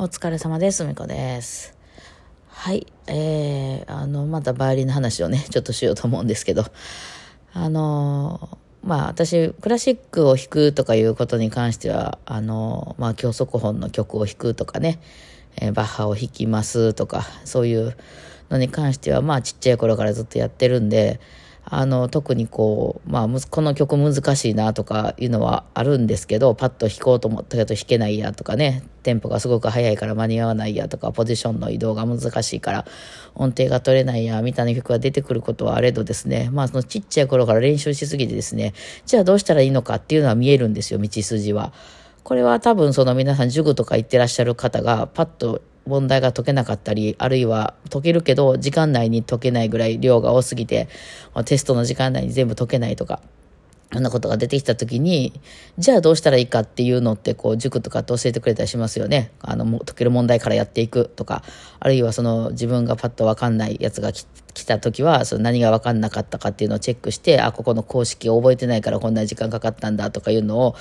お疲れ様です。みこです。はい。えー、あの、またバイオリンの話をね、ちょっとしようと思うんですけど、あの、まあ私、クラシックを弾くとかいうことに関しては、あの、まあ教則本の曲を弾くとかね、えーバッハを弾きますとか、そういうのに関しては、まあちっちゃい頃からずっとやってるんで、あの、特にこう、まあ、この曲難しいなとかいうのはあるんですけど、パッと弾こうと思ったけど弾けないやとかね、テンポがすごく速いから間に合わないやとか、ポジションの移動が難しいから音程が取れないや、みたいな曲が出てくることはあれどですね、まあ、そのちっちゃい頃から練習しすぎてですね、じゃあどうしたらいいのかっていうのは見えるんですよ、道筋は。これは多分その皆さん塾とか行ってらっしゃる方がパッと問題が解けなかったり、あるいは解けるけど時間内に解けないぐらい量が多すぎて、テストの時間内に全部解けないとか、そんなことが出てきた時に、じゃあどうしたらいいかっていうのって、こう、塾とかって教えてくれたりしますよね。あの、もう解ける問題からやっていくとか、あるいはその自分がパッとわかんないやつがき来たときは、その何がわかんなかったかっていうのをチェックして、あ、ここの公式を覚えてないからこんな時間かかったんだとかいうのを、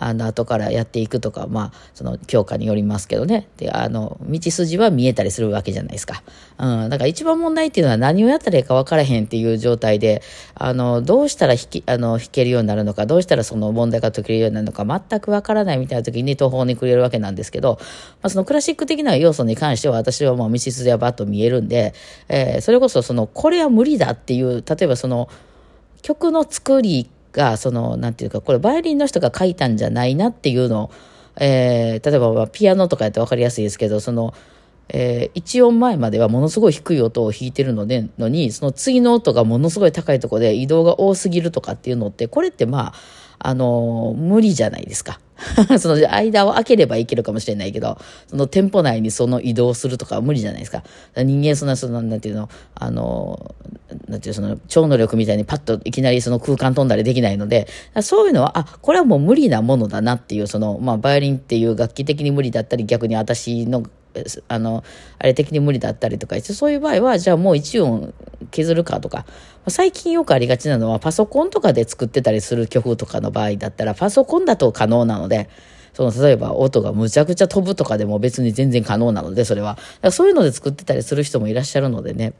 あの、後からやっていくとか、まあ、その教科によりますけどね。で、あの、道筋は見えたりするわけじゃないですか。うん。だから一番問題っていうのは何をやったらいいか分からへんっていう状態で、あの、どうしたら弾き、あの、弾けるようになるのか、どうしたらその問題が解けるようになるのか、全く分からないみたいな時に途方に暮れるわけなんですけど、まあ、そのクラシック的な要素に関しては私はもう道筋はバッと見えるんで、えーそれこそその、これは無理だっていう、例えばその、曲の作りが、その、なんていうか、これバイオリンの人が書いたんじゃないなっていうのを、えー例えばピアノとかやって分かりやすいですけど、その、えー一音前まではものすごい低い音を弾いてるので、のに、その次の音がものすごい高いとこで移動が多すぎるとかっていうのって、これってまあ、あの無理じゃないですか。その間を空ければいけるかもしれないけど、その店舗内にその移動するとかは無理じゃないですか。人間そんな、その、なんていうの、あのーなんていうその超能力みたいにパッといきなりその空間飛んだりできないので、そういうのは、あ、これはもう無理なものだなっていう、その、まあ、バイオリンっていう楽器的に無理だったり、逆に私の、あの、あれ的に無理だったりとかして、そういう場合は、じゃあもう1音削るかとか、最近よくありがちなのは、パソコンとかで作ってたりする曲とかの場合だったら、パソコンだと可能なので、その、例えば音がむちゃくちゃ飛ぶとかでも別に全然可能なので、それは。だからそういうので作ってたりする人もいらっしゃるのでね。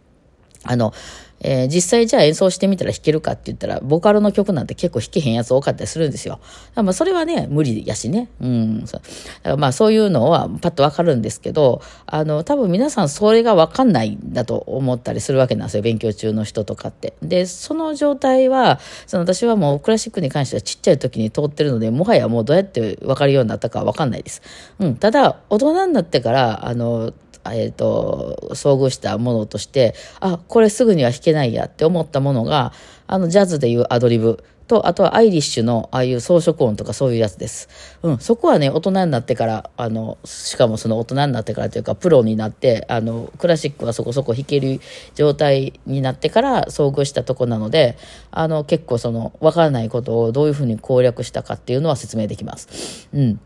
あの、えー実際じゃあ演奏してみたら弾けるかって言ったら、ボカロの曲なんて結構弾けへんやつ多かったりするんですよ。まあそれはね、無理やしね。うん。そうだからまあそういうのはパッとわかるんですけど、あの、多分皆さんそれがわかんないんだと思ったりするわけなんですよ。勉強中の人とかって。で、その状態は、その私はもうクラシックに関してはちっちゃい時に通ってるので、もはやもうどうやってわかるようになったかわかんないです。うん。ただ、大人になってから、あの、えっ、と、遭遇したものとして、あ、これすぐには弾けないやって思ったものが、あの、ジャズでいうアドリブと、あとはアイリッシュのああいう装飾音とかそういうやつです。うん、そこはね、大人になってから、あの、しかもその大人になってからというか、プロになって、あの、クラシックはそこそこ弾ける状態になってから遭遇したとこなので、あの、結構その、わからないことをどういうふうに攻略したかっていうのは説明できます。うん。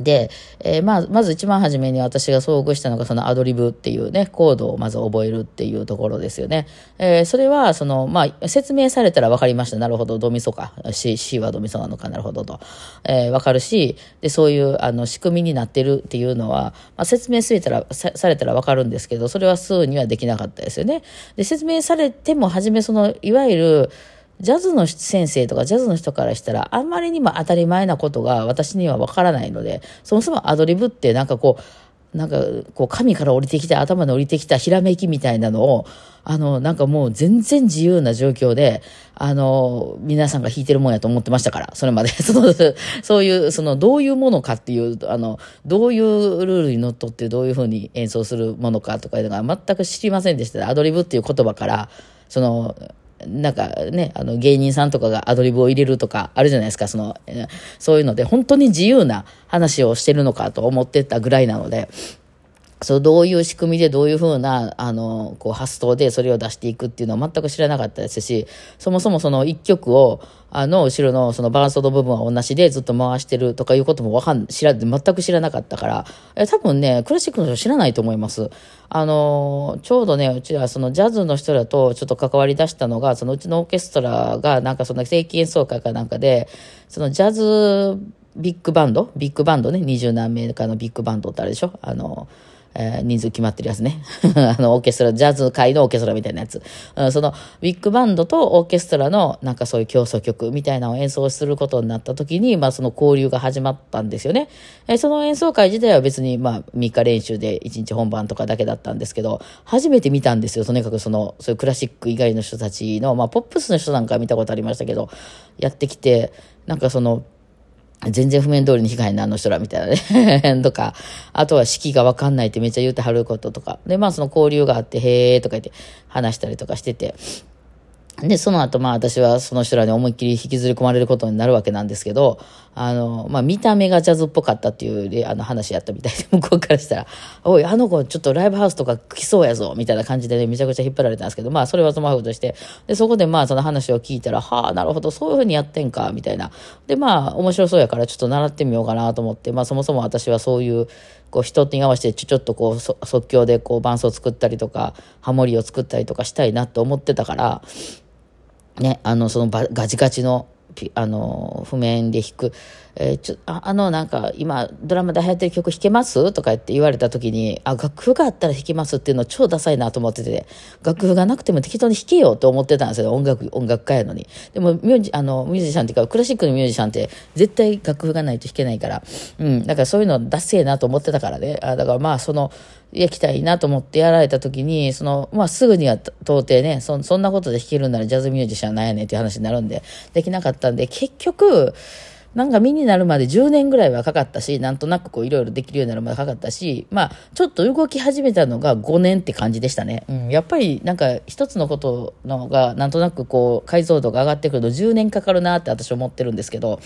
で、えーまあ、まず一番初めに私が遭遇したのがそのアドリブっていうね、コードをまず覚えるっていうところですよね。えーそれは、その、まあ、説明されたら分かりました。なるほど、ドミソか。C, C はドミソなのか、なるほどと。えー分かるし、で、そういう、あの、仕組みになってるっていうのは、まあ、説明されたら、されたら分かるんですけど、それはすぐにはできなかったですよね。で、説明されても、初めその、いわゆる、ジャズの先生とかジャズの人からしたら、あんまりにも当たり前なことが私にはわからないので、そもそもアドリブってなんかこう、なんかこう神から降りてきた、頭に降りてきたひらめきみたいなのを、あの、なんかもう全然自由な状況で、あの、皆さんが弾いてるもんやと思ってましたから、それまで。そのそういう、そのどういうものかっていう、あの、どういうルールにのっとってどういうふうに演奏するものかとかいうのが全く知りませんでした。アドリブっていう言葉から、その、なんかね、あの芸人さんとかがアドリブを入れるとかあるじゃないですか、その、そういうので、本当に自由な話をしてるのかと思ってたぐらいなので、そう、どういう仕組みでどういうふうな、あの、こう発想でそれを出していくっていうのは全く知らなかったですし、そもそもその一曲を、あの、後ろのそのバランスの部分は同じでずっと回してるとかいうこともわかん、知ら、全く知らなかったから、え多分ね、クラシックの人知らないと思います。あの、ちょうどね、うちはそのジャズの人らとちょっと関わり出したのが、そのうちのオーケストラがなんかその正規演奏会かなんかで、そのジャズビッグバンドビッグバンドね、二十何名かのビッグバンドってあるでしょ？あの、えー、人数決まってるやつね。あの、オーケストラ、ジャズ界のオーケストラみたいなやつ。うん、その、ビッグバンドとオーケストラの、なんかそういう競争曲みたいなのを演奏することになった時に、まあその交流が始まったんですよね。えー、その演奏会自体は別に、まあ3日練習で1日本番とかだけだったんですけど、初めて見たんですよ。とにかくその、そういうクラシック以外の人たちの、まあポップスの人なんか見たことありましたけど、やってきて、なんかその、全然譜面通りに弾かへんな、あの人ら、みたいなね とか、あとは式がわかんないってめっちゃ言うてはることとか。で、まあその交流があって、へーとか言って話したりとかしてて。で、その後、まあ私はその人らに思いっきり引きずり込まれることになるわけなんですけど、あの、まあ見た目がジャズっぽかったっていうあの話やったみたいで、向こうからしたら、おい、あの子ちょっとライブハウスとか来そうやぞ、みたいな感じでね、めちゃくちゃ引っ張られたんですけど、まあそれはそのままとして、で、そこでまあその話を聞いたら、はあ、なるほど、そういうふうにやってんか、みたいな。で、まあ面白そうやからちょっと習ってみようかなと思って、まあそもそも私はそういう、こう人に合わせてちょっとこう即興でこう伴奏作ったりとかハモリを作ったりとかしたいなと思ってたからね、あの、そのガチガチの、あの、譜面で弾く、えー、ちょああの、なんか、今、ドラマで流行ってる曲弾けます？とか言って言われた時に、あ、楽譜があったら弾けますっていうの超ダサいなと思ってて、楽譜がなくても適当に弾けよと思ってたんですよ、音楽、音楽家やのに。でも、ミュージ、あの、ミュージシャンっていうか、クラシックのミュージシャンって、絶対楽譜がないと弾けないから、うん、だからそういうのダセーなと思ってたからね。あだからまあ、その、焼きたいなと思ってやられた時に、その、まあ、すぐには到底ね、そそんなことで弾けるならジャズミュージシャンなんやねんっていう話になるんで、できなかったんで、結局、なんか身になるまで10年ぐらいはかかったし、なんとなくこういろいろできるようになるまでかかったし、まあ、ちょっと動き始めたのが5年って感じでしたね。うん、やっぱりなんか一つのことのが、なんとなくこう解像度が上がってくると10年かかるなって私思ってるんですけど、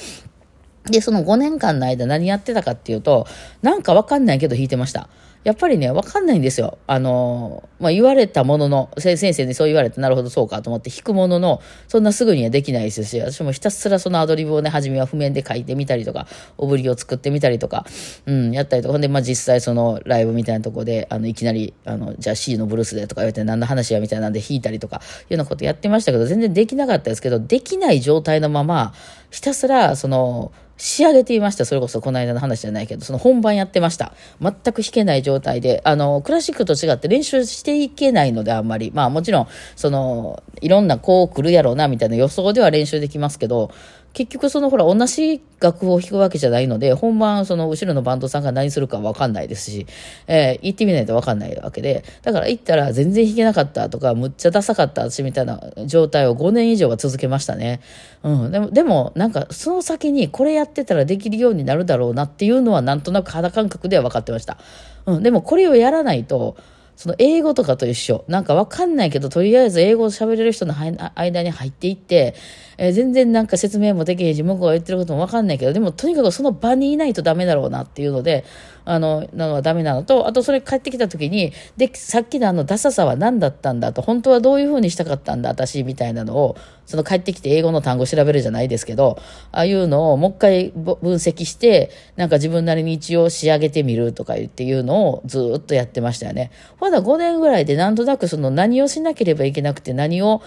で、その5年間の間何やってたかっていうと、なんかわかんないけど弾いてました。やっぱりね、わかんないんですよ。あの、まあ、言われたものの、先生にそう言われて、なるほどそうかと思って弾くものの、そんなすぐにはできないですし、私もひたすらそのアドリブをね、初めは譜面で書いてみたりとか、おぶりを作ってみたりとか、うん、やったりとか、ほんで、まあ、実際そのライブみたいなとこで、あの、いきなり、あの、じゃあ C のブルースでとか言われて何の話やみたいなんで弾いたりとか、いうようなことやってましたけど、全然できなかったですけど、できない状態のまま、ひたすら、その、仕上げていました。それこそこの間の話じゃないけど、その本番やってました。全く弾けない状態で、あの、クラシックと違って練習していけないので、あんまり。まあもちろん、その、いろんなこう来るやろうな、みたいな予想では練習できますけど、結局そのほら同じ楽譜を弾くわけじゃないので、本番その後ろのバンドさんが何するかわかんないですし、えー、行ってみないとわかんないわけで、だから行ったら全然弾けなかったとか、むっちゃダサかった私みたいな状態を5年以上は続けましたね。うん。でも、でもなんかその先にこれやってたらできるようになるだろうなっていうのはなんとなく肌感覚では分かってました。うん。でもこれをやらないと、その英語とかと一緒。なんかわかんないけど、とりあえず英語を喋れる人の間に入っていって、えー、全然なんか説明もできへんし、向こうが言ってることもわかんないけど、でもとにかくその場にいないとダメだろうなっていうので、あの、なのはダメなのと、あとそれ帰ってきた時に、で、さっきのあのダサさは何だったんだと、本当はどういうふうにしたかったんだ、私、みたいなのを、その帰ってきて英語の単語調べるじゃないですけど、ああいうのをもう一回分析して、なんか自分なりに一応仕上げてみるとか言っていうのをずっとやってましたよね。まだ5年ぐらいでなんとなくその何をしなければいけなくて何を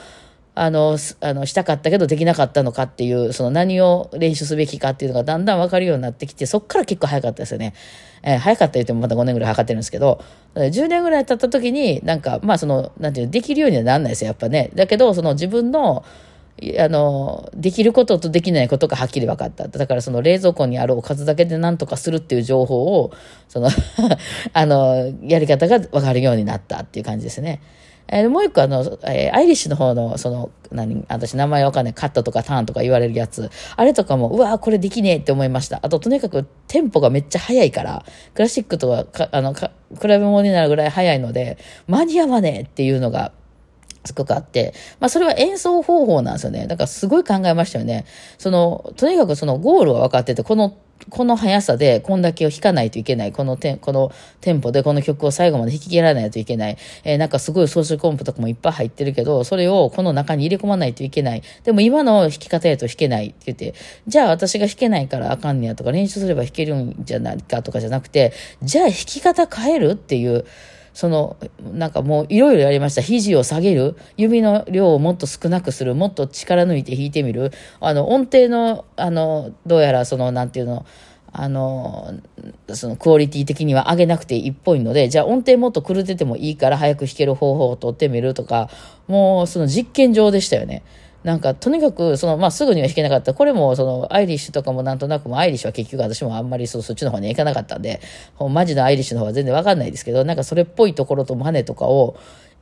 あの、あの、したかったけどできなかったのかっていう、その何を練習すべきかっていうのがだんだんわかるようになってきて、そっから結構早かったですよね。えー、早かった言ってもまだ5年ぐらい測ってるんですけど、10年ぐらい経った時に、なんか、まあその、なんていうの、できるようにはなんないですよ、やっぱね。だけど、その自分の、あの、できることとできないことがはっきり分かった。だからその冷蔵庫にあるおかずだけで何とかするっていう情報を、その あの、やり方が分かるようになったっていう感じですね。えー、もう一個あの、えー、アイリッシュの方の、その、何、私名前わかんない、カットとかターンとか言われるやつ、あれとかも、うわこれできねえって思いました。あと、とにかくテンポがめっちゃ速いから、クラシックとはか、あの、か比べ物になるぐらい速いので、間に合わねえっていうのが、すごくあって、まあそれは演奏方法なんですよね。だからすごい考えましたよね。その、とにかくそのゴールは分かってて、このこの速さでこんだけを弾かないといけない。このテン、このテンポでこの曲を最後まで弾き切らないといけない。えー、なんかすごい装飾コンプとかもいっぱい入ってるけど、それをこの中に入れ込まないといけない。でも今の弾き方やと弾けないって言って、じゃあ私が弾けないからあかんねやとか練習すれば弾けるんじゃないかとかじゃなくて、じゃあ弾き方変えるっていう、その、なんかもういろいろやりました。肘を下げる、指の量をもっと少なくする、もっと力抜いて弾いてみる、あの、音程の、あの、どうやらその、なんていうの、あの、そのクオリティ的には上げなくていいっぽいので、じゃあ音程もっと狂っててもいいから早く弾ける方法を取ってみるとか、もうその実験場でしたよね。なんか、とにかく、その、まあ、すぐには弾けなかった。これも、その、アイリッシュとかもなんとなくも、アイリッシュは結局私もあんまりそそっちの方には行かなかったんで、マジのアイリッシュの方は全然わかんないですけど、なんかそれっぽいところとマネとかを、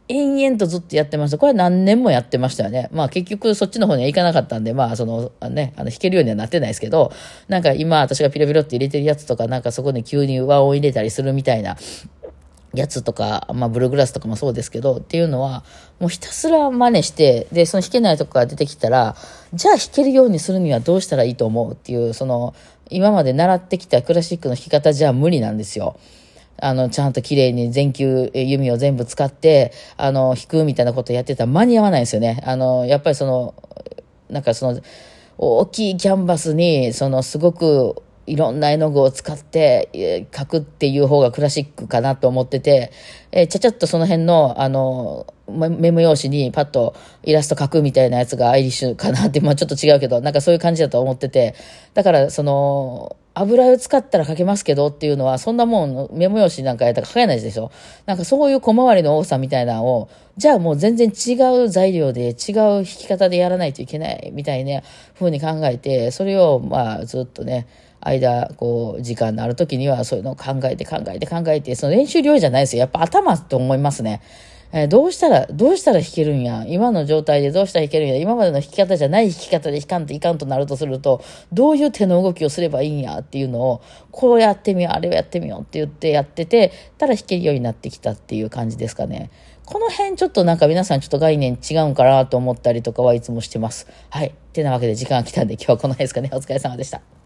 延々とずっとやってました。これは何年もやってましたよね。まあ結局そっちの方には行かなかったんで、まあそのね、あの弾けるようにはなってないですけど、なんか今私がピロピロって入れてるやつとか、なんかそこに急に和音入れたりするみたいなやつとか、まあブルーグラスとかもそうですけど、っていうのは、もうひたすら真似して、で、その弾けないとこが出てきたら、じゃあ弾けるようにするにはどうしたらいいと思う？っていう、その、今まで習ってきたクラシックの弾き方じゃ無理なんですよ。あの、ちゃんと綺麗に全球弓を全部使って、あの、弾くみたいなことやってたら間に合わないんですよね。あの、やっぱりその、なんかその、大きいキャンバスに、その、すごく、いろんな絵の具を使って描くっていう方がクラシックかなと思ってて、えちゃちゃっとその辺の、あの、メモ用紙にパッとイラスト描くみたいなやつがアイリッシュかなって、まあちょっと違うけど、なんかそういう感じだと思ってて、だからその、油を使ったら書けますけどっていうのは、そんなもん、メモ用紙なんかやったら書けないでしょ。なんかそういう小回りの多さみたいなのを、じゃあもう全然違う材料で、違う弾き方でやらないといけないみたいな風に考えて、それをまあずっとね、間、こう、時間のある時にはそういうのを考えて考えて考えて、その練習量じゃないですよ。やっぱ頭と思いますね。えー、どうしたら、どうしたら弾けるんや。今の状態でどうしたら弾けるんや。今までの弾き方じゃない弾き方で弾かんといかんとなるとすると、どういう手の動きをすればいいんやっていうのを、こうやってみよう、あれをやってみようって言ってやってて、たら弾けるようになってきたっていう感じですかね。この辺ちょっとなんか皆さんちょっと概念違うんかなと思ったりとかはいつもしてます。はい。ってなわけで時間が来たんで今日はこの辺ですかね。お疲れ様でした。